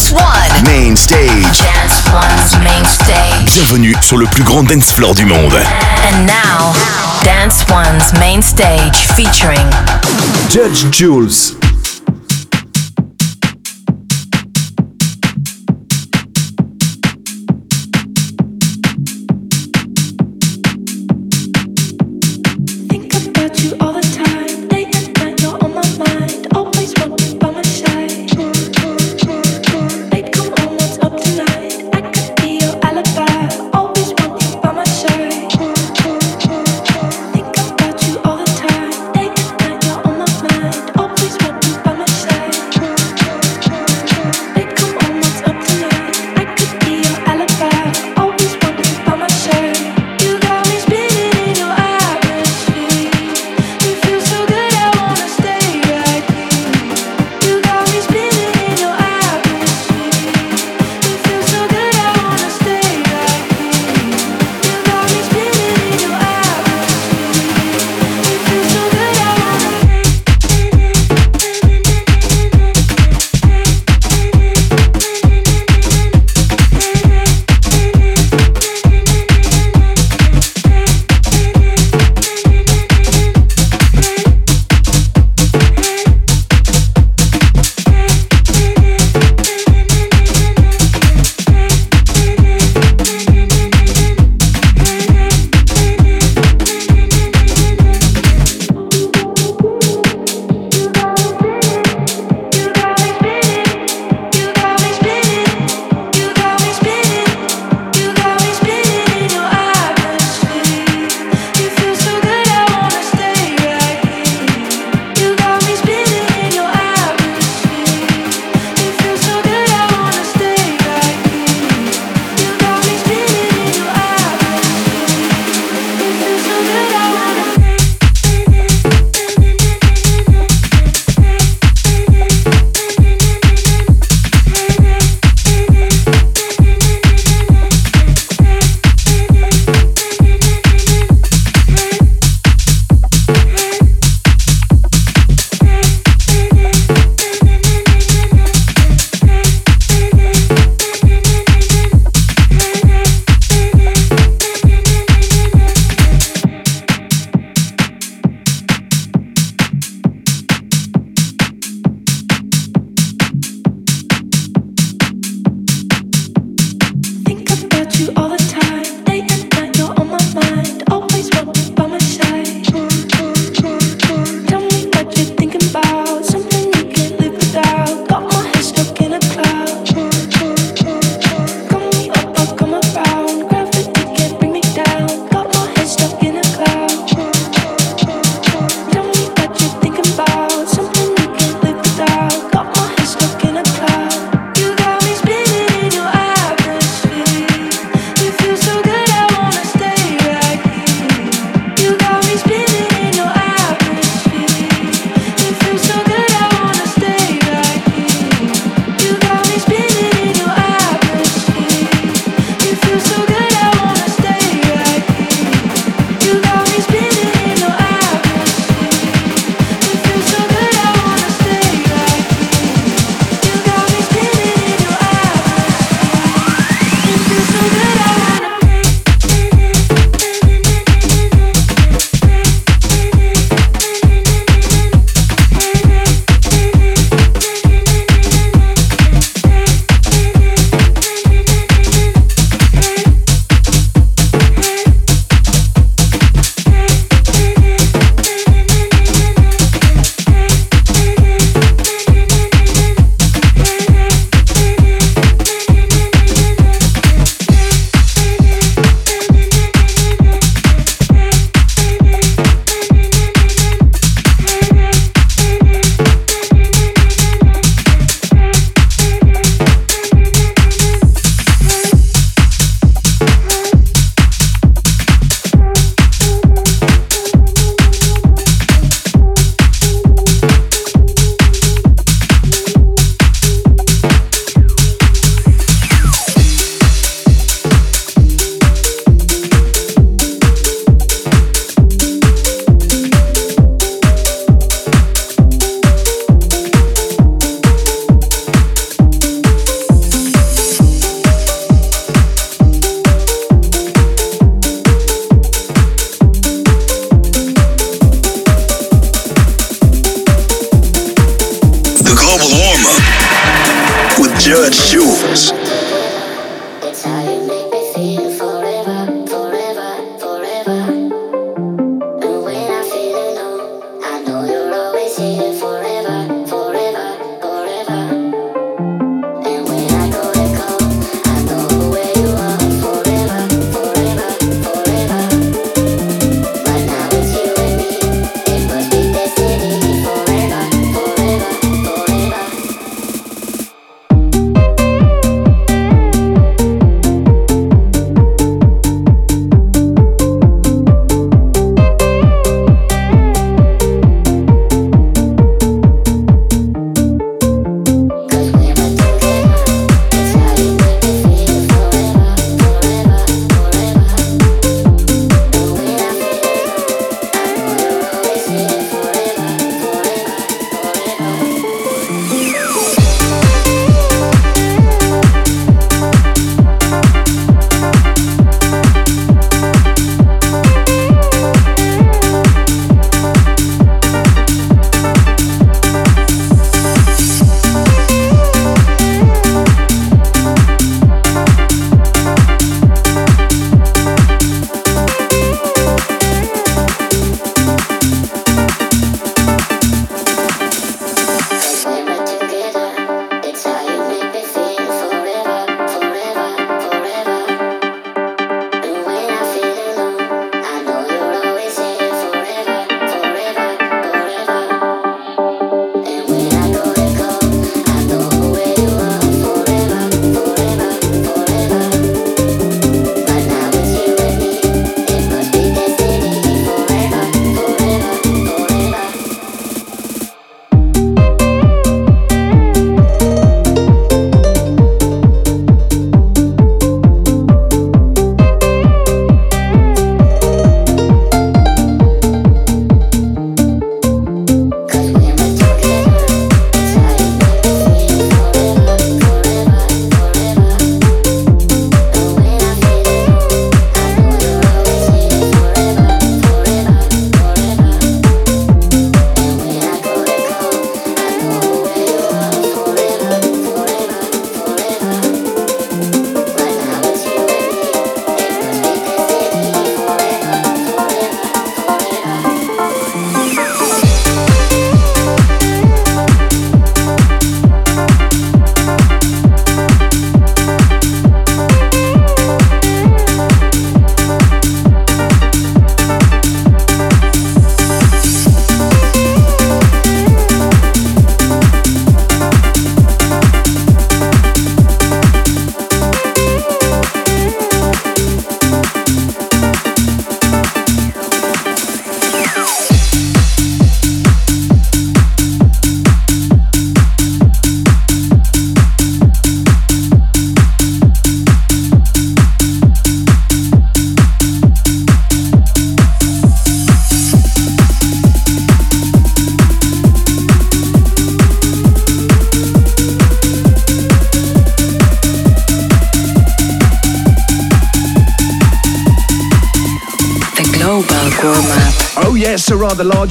Dance One. Main stage. Dance One's main stage. Bienvenue sur le plus grand dance floor du monde. And now, Dance One's main stage featuring Judge Jules.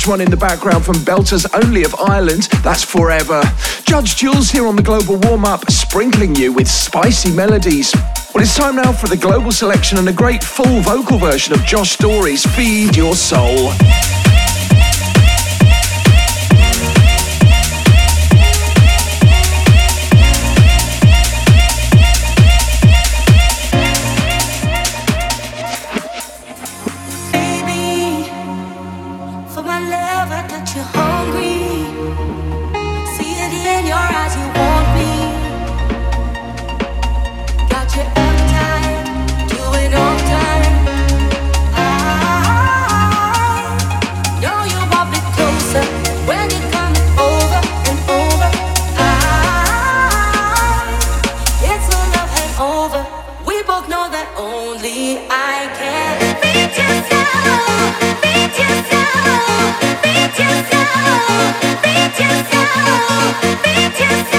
One in the background from Belters Only of Ireland. That's forever. Judge Jules here on the Global Warm Up, sprinkling you with spicy melodies. Well, it's time now for the global selection and a great full vocal version of Josh Story's Feed Your Soul. for my love, I got you hungry. See it in your eyes, you want me. Got you uptight, doing all time. I know you want me closer when you over and over. I, it's a love hangover. We both know that only I can. Beat yourself, beat yourself yourself, feed yourself, feed yourself.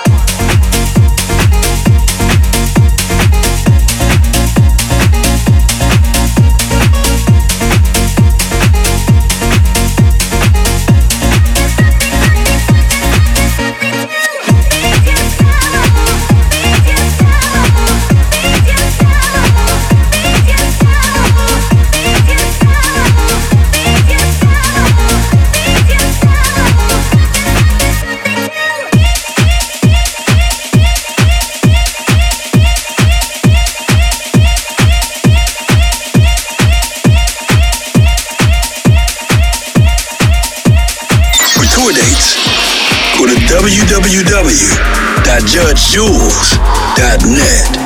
Zoos.net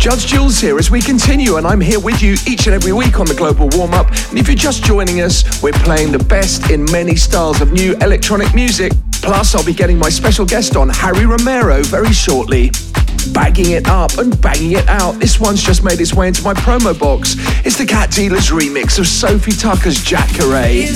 Judge Jules here as we continue, and I'm here with you each and every week on the Global Warm Up. And if you're just joining us, we're playing the best in many styles of new electronic music. Plus, I'll be getting my special guest on, Harry Romero, very shortly bagging it up and banging it out. This one's just made its way into my promo box. It's the Cat Dealers remix of Sofi Tukker's Jack Jacare.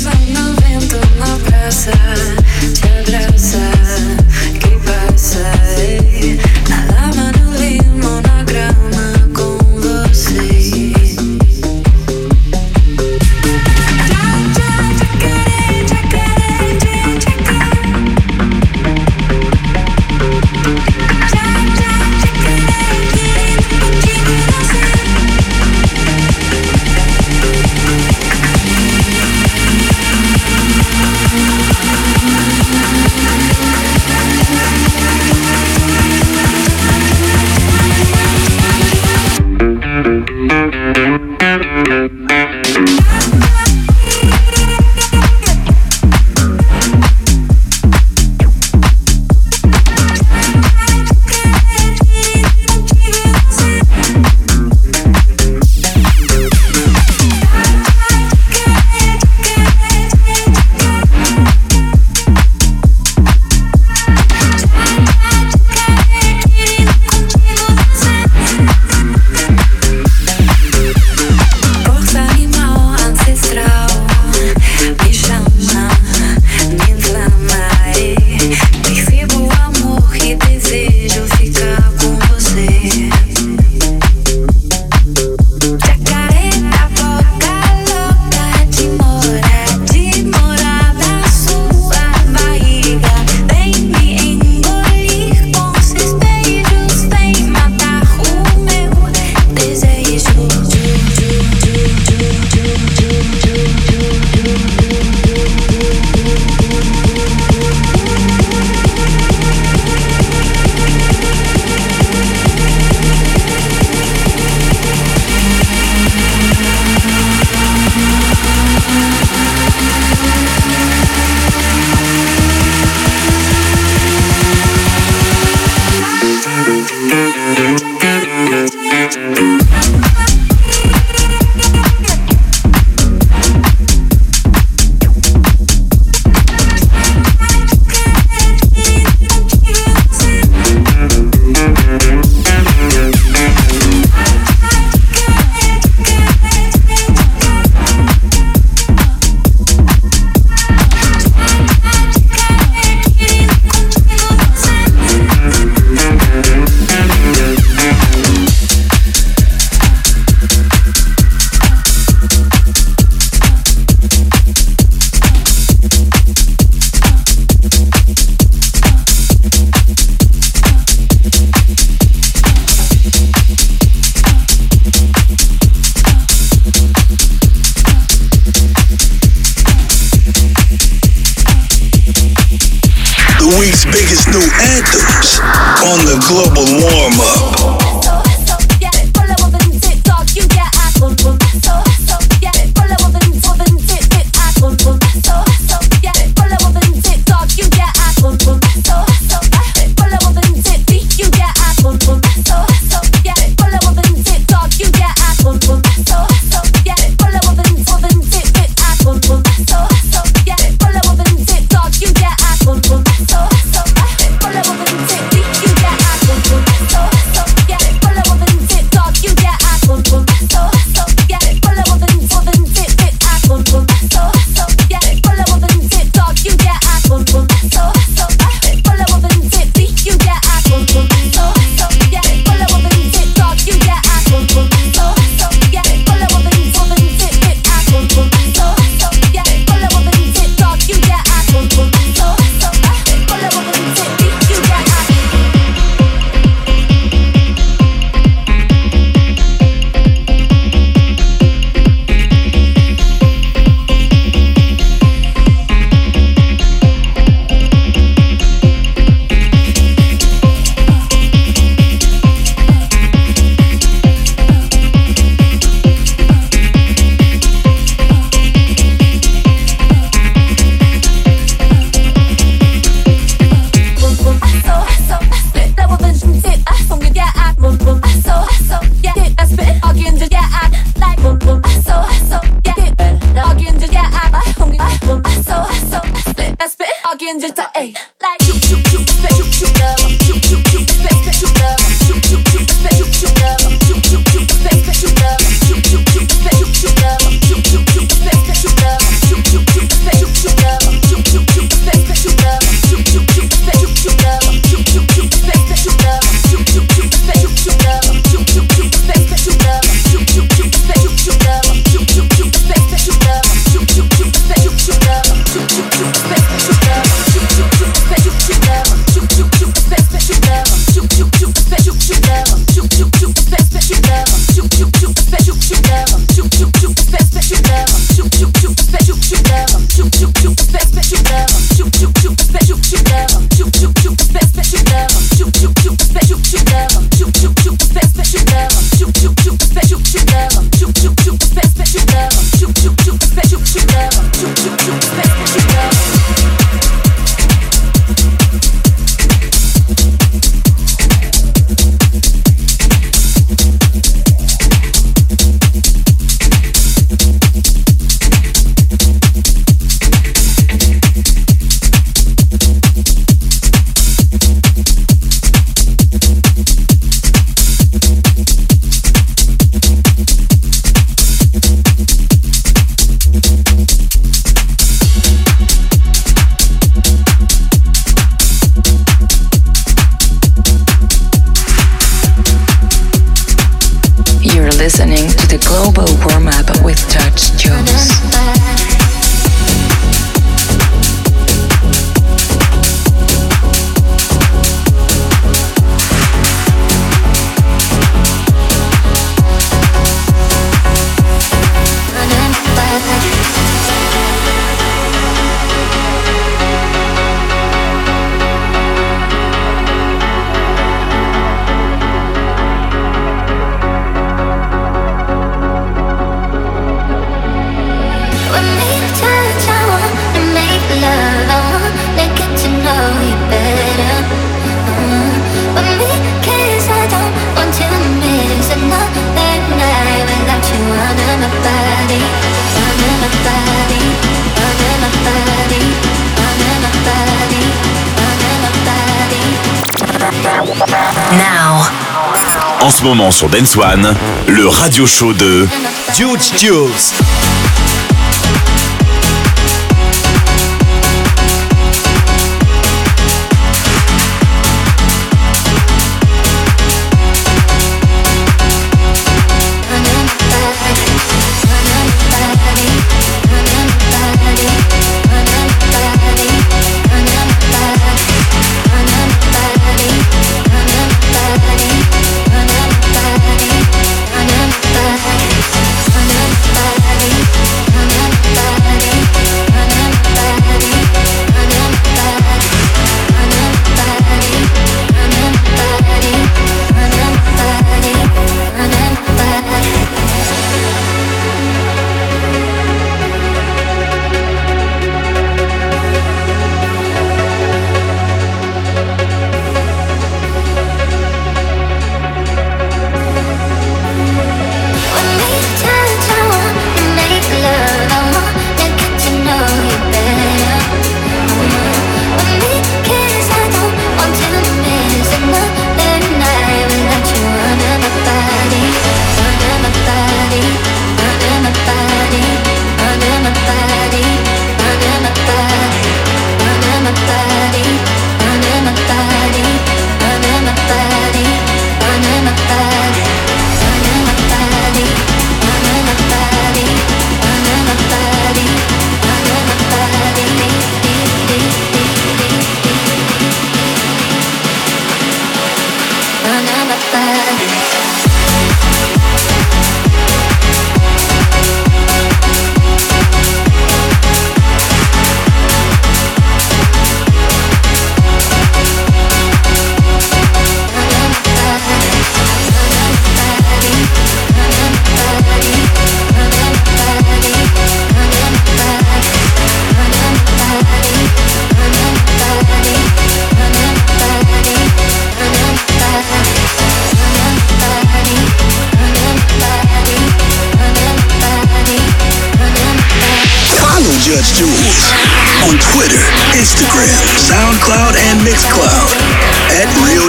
Sur Dance One, le radio show de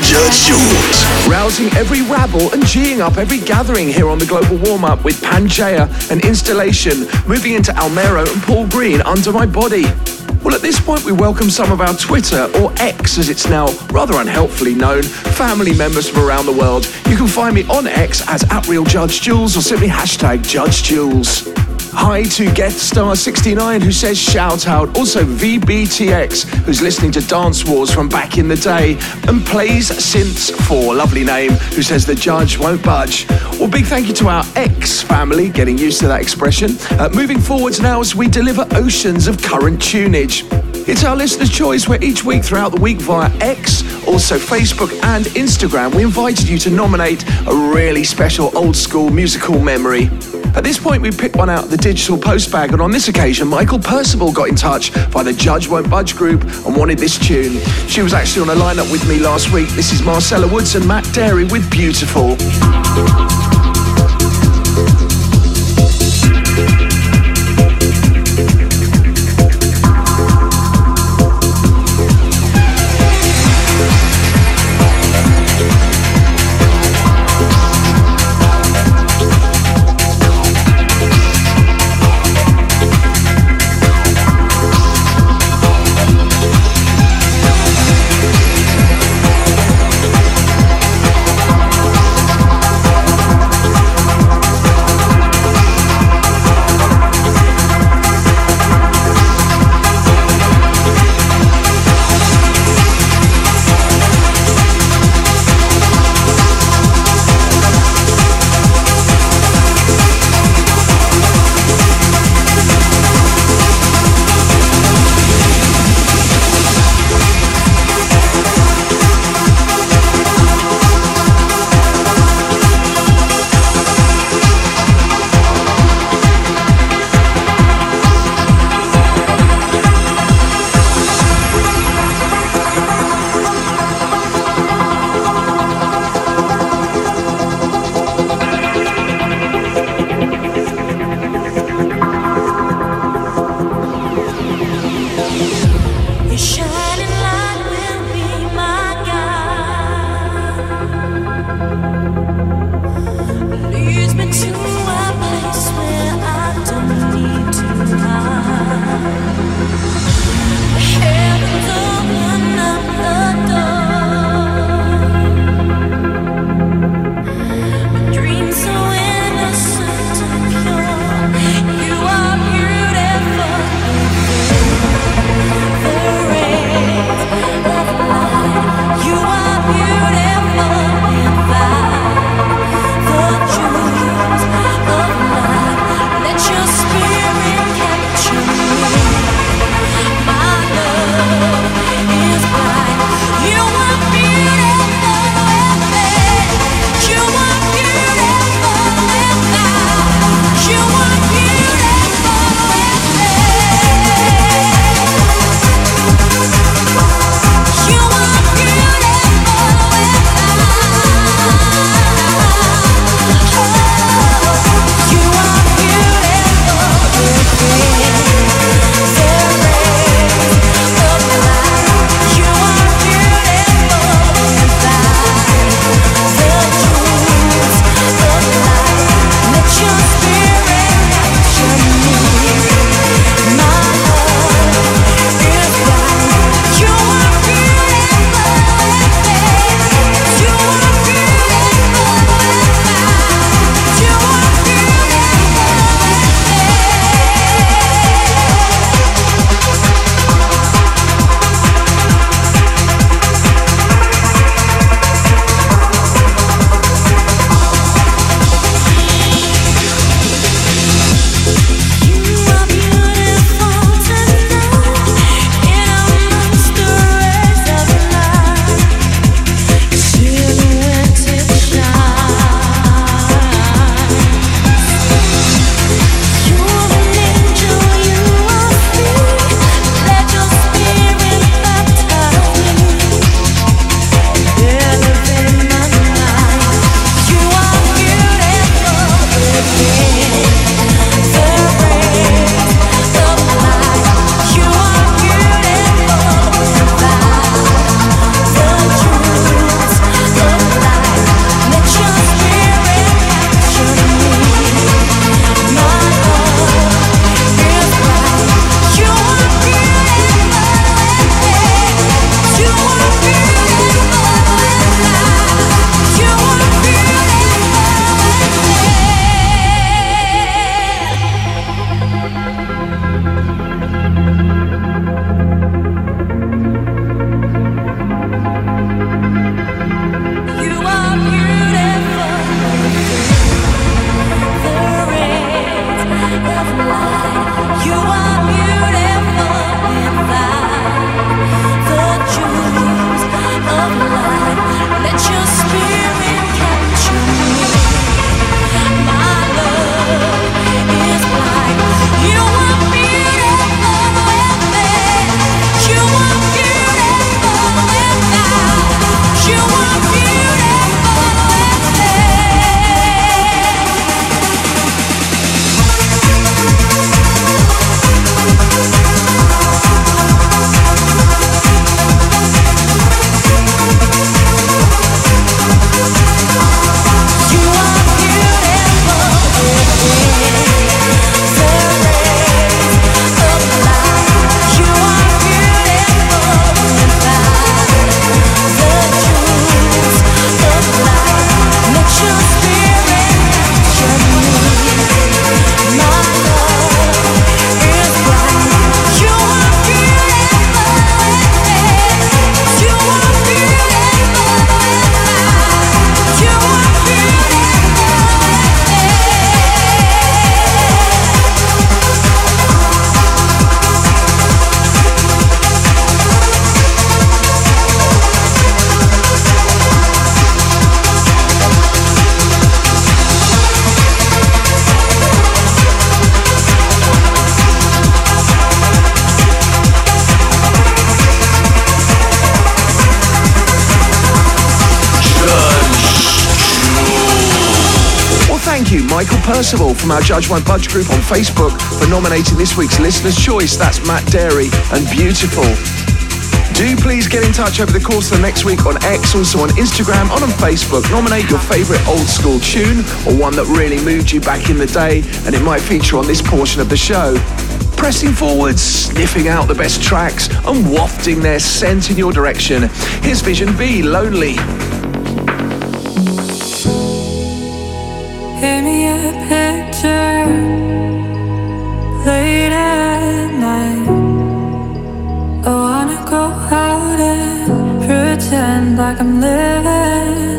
Judge Jules. Rousing every rabble and geeing up every gathering here on the Global Warm Up with Pangea and Installation, moving into Almero and Paul Green under my body. Well, at this point, we welcome some of our Twitter, or X as it's now rather unhelpfully known, family members from around the world. You can find me on X as at Real Judge Jules or simply hashtag Judge Jules. Hi to Guest Star 69 who says shout out. Also VBTX who's listening to Dance Wars from back in the day and plays Synths for lovely name, who says the judge won't budge. Well, big thank you to our X family, getting used to that expression. Uh, moving forwards now as we deliver oceans of current tunage. It's our listener's choice where each week throughout the week via X, also Facebook and Instagram, we invited you to nominate a really special old school musical memory. At this point, we picked one out of the digital postbag, and on this occasion, Michael Percival got in touch by the Judge Won't Budge group and wanted this tune. She was actually on a lineup with me last week. This is Marcella Woods and Matt Darey with Beautiful. Percival from our Judge My Budge group on Facebook for nominating this week's Listener's Choice. That's Matt Darey and Beautiful. Do please get in touch over the course of the next week on X, also on Instagram, on, on Facebook. Nominate your favourite old school tune or one that really moved you back in the day, and it might feature on this portion of the show. Pressing forwards, sniffing out the best tracks, and wafting their scent in your direction. Here's Vision V, Lonely. Give me a picture late at night. I wanna go out and pretend like I'm living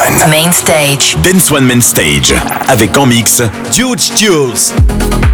One. Main stage. Dance One Main Stage. Avec en mix Huge Jules.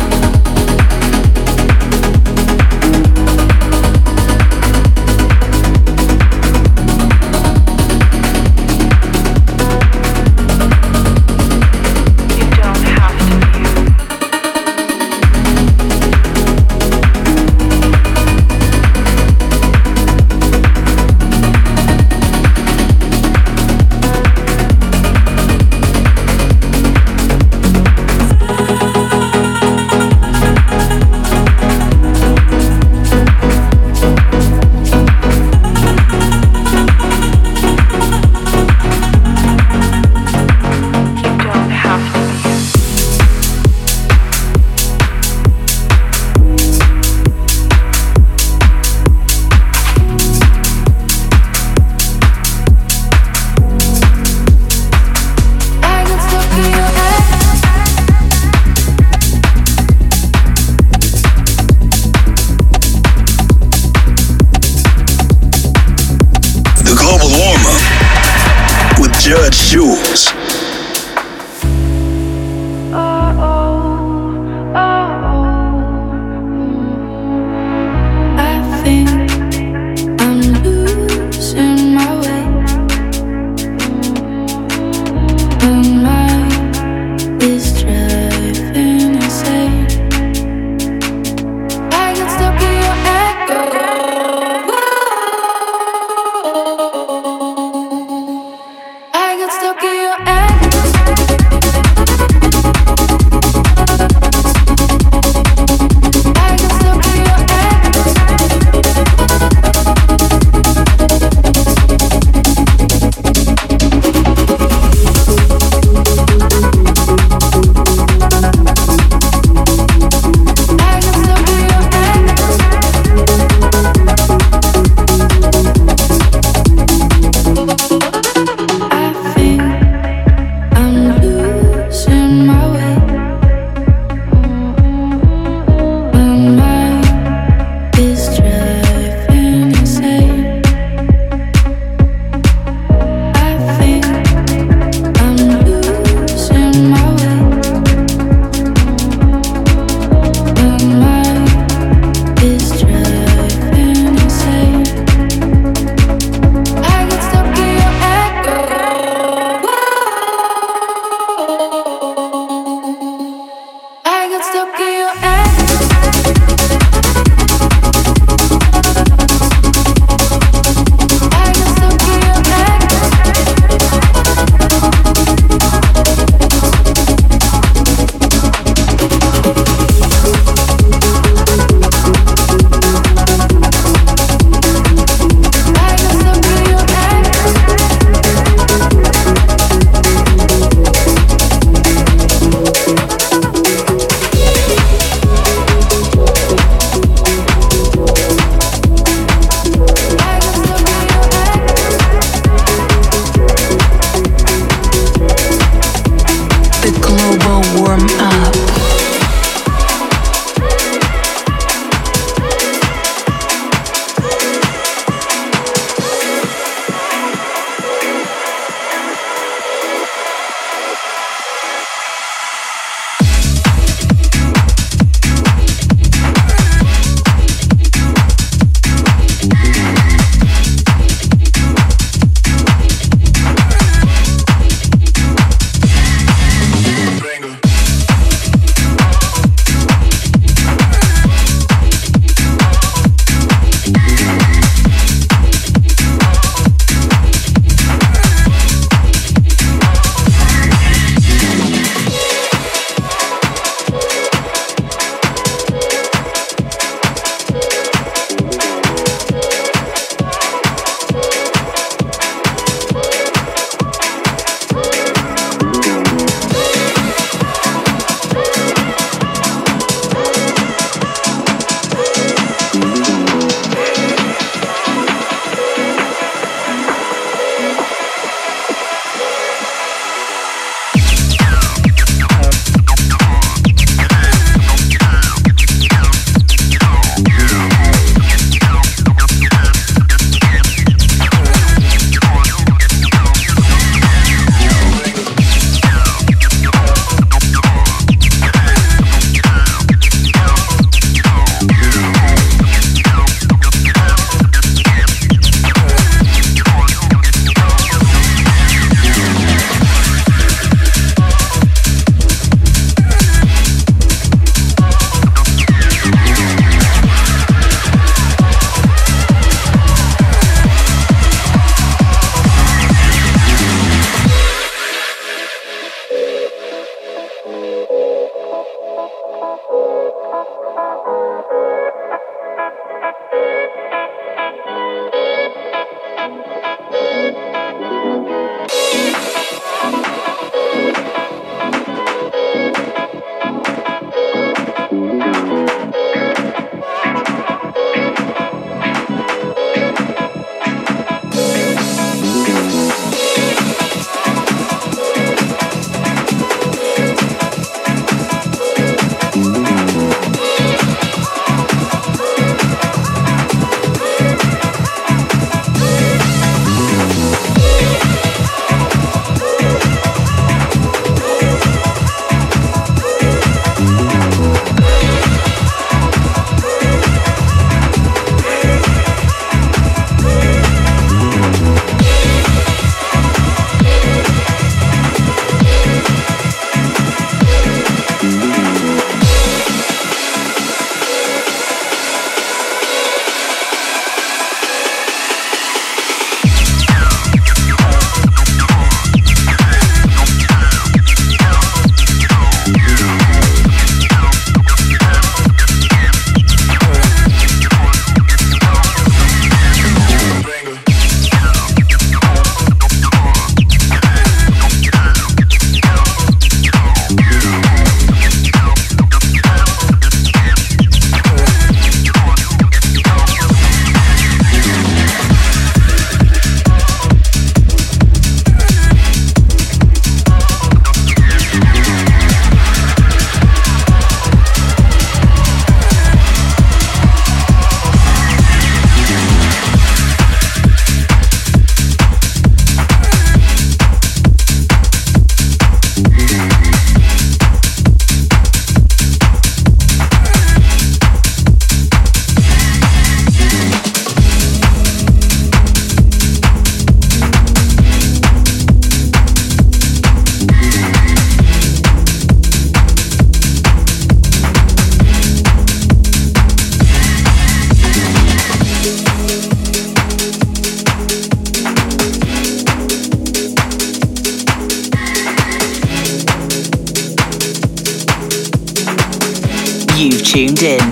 Tuned in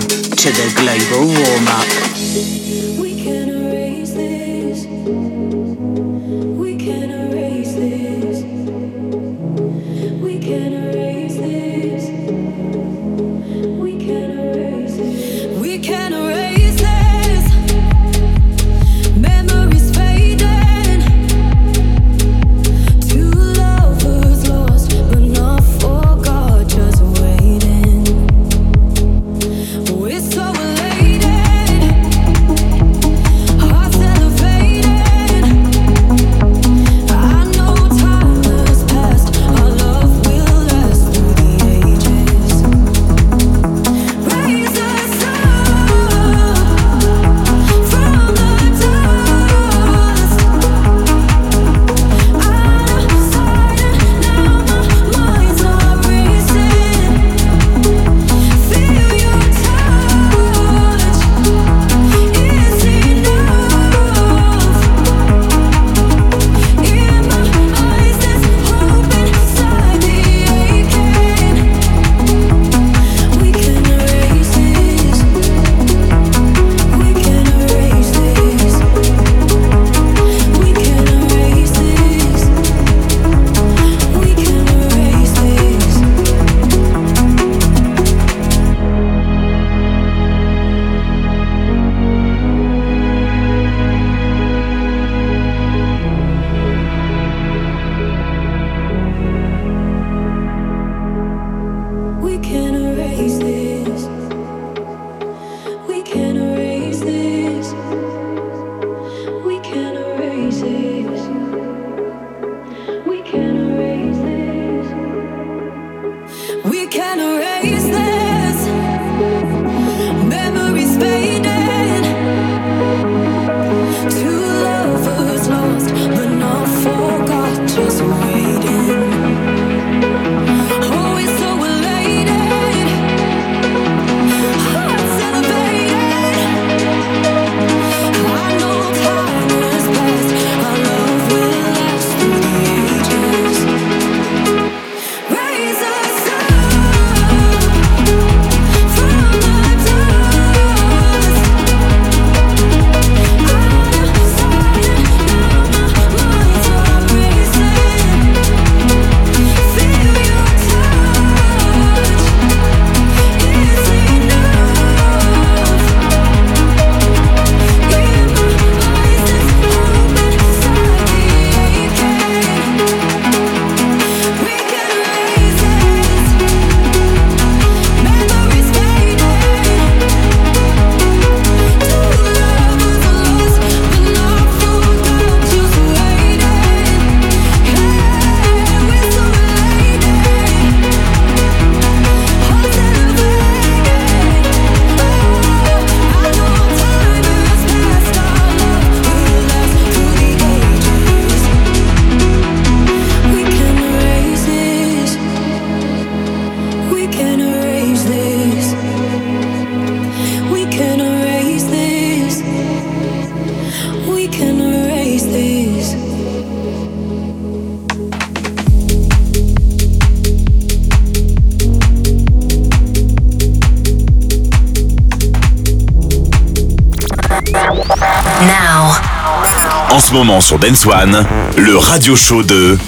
Le radio show de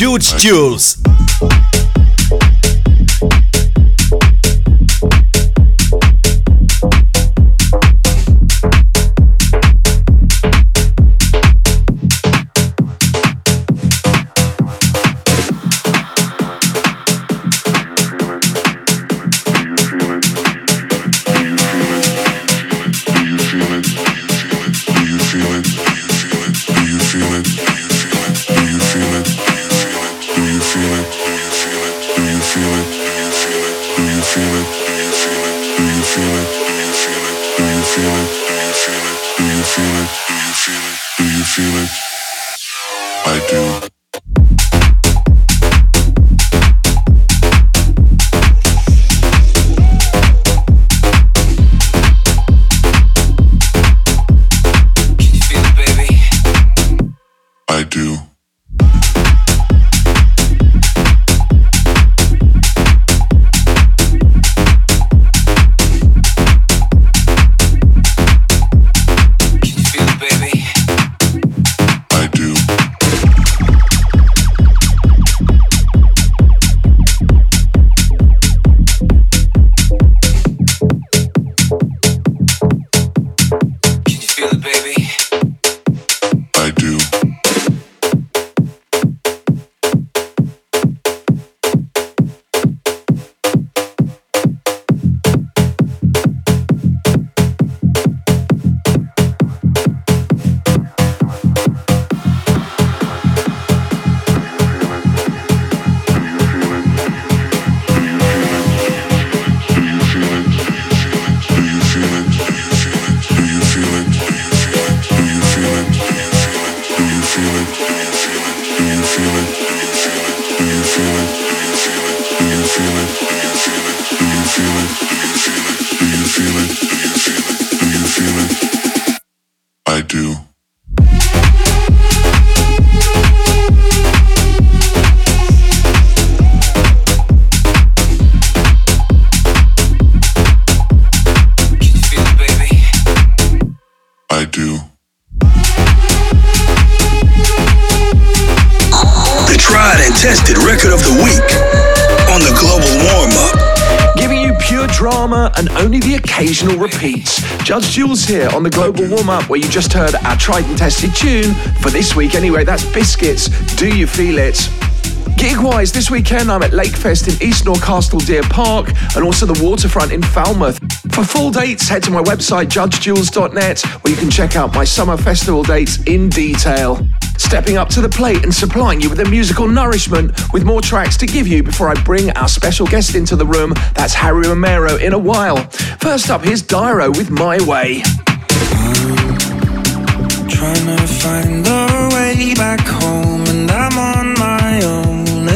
Huge Jules. feel it? Do you feel it? Do you feel it? I do. Week on the Global Warm Up. Giving you pure drama and only the occasional repeats. Judge Jules here on the Global Warm Up, where you just heard our tried and tested tune for this week anyway. That's Biscits, Do you feel it? Gig wise, this weekend I'm at Lakefest in Eastnor Castle Deer Park and also the waterfront in Falmouth. For full dates, head to my website judgejules.net where you can check out my summer festival dates in detail. Stepping up to the plate and supplying you with the musical nourishment with more tracks to give you before I bring our special guest into the room. That's Harry Romero in a while. First up, here's Dyro with My Way. I'm trying to find a way back home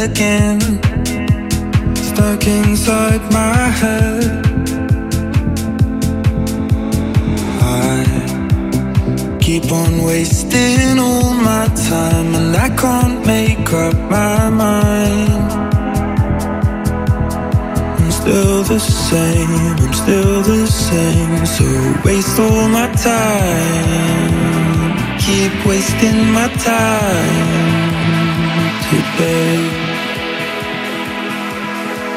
again, stuck inside my head. I keep on wasting all my time, and I can't make up my mind. I'm still the same, I'm still the same, so waste all my time. Keep wasting my time today.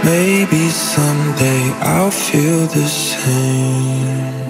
Maybe someday I'll feel the same.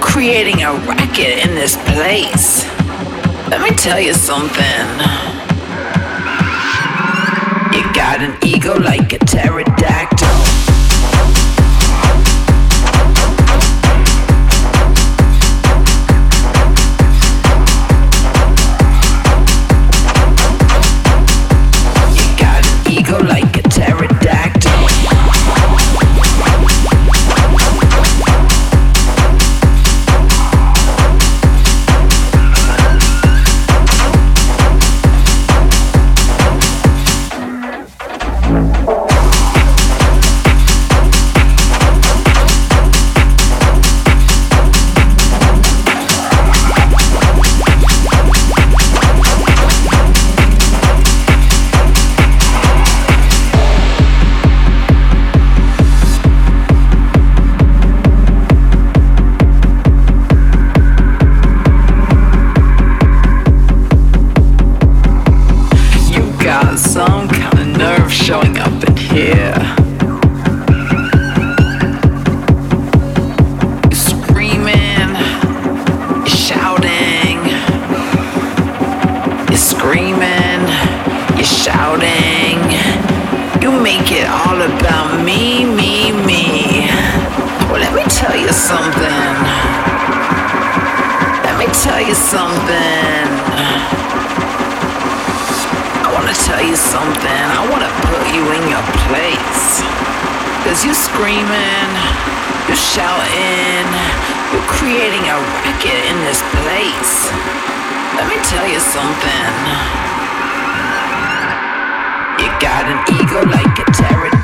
Creating a racket in this place. Let me tell you something. You got an ego like a pterodactyl. You something. Let me tell you something. I wanna tell you something. I wanna put you in your place. Cause you're screaming, you're shouting, you're creating a racket in this place. Let me tell you something. You got an ego like a an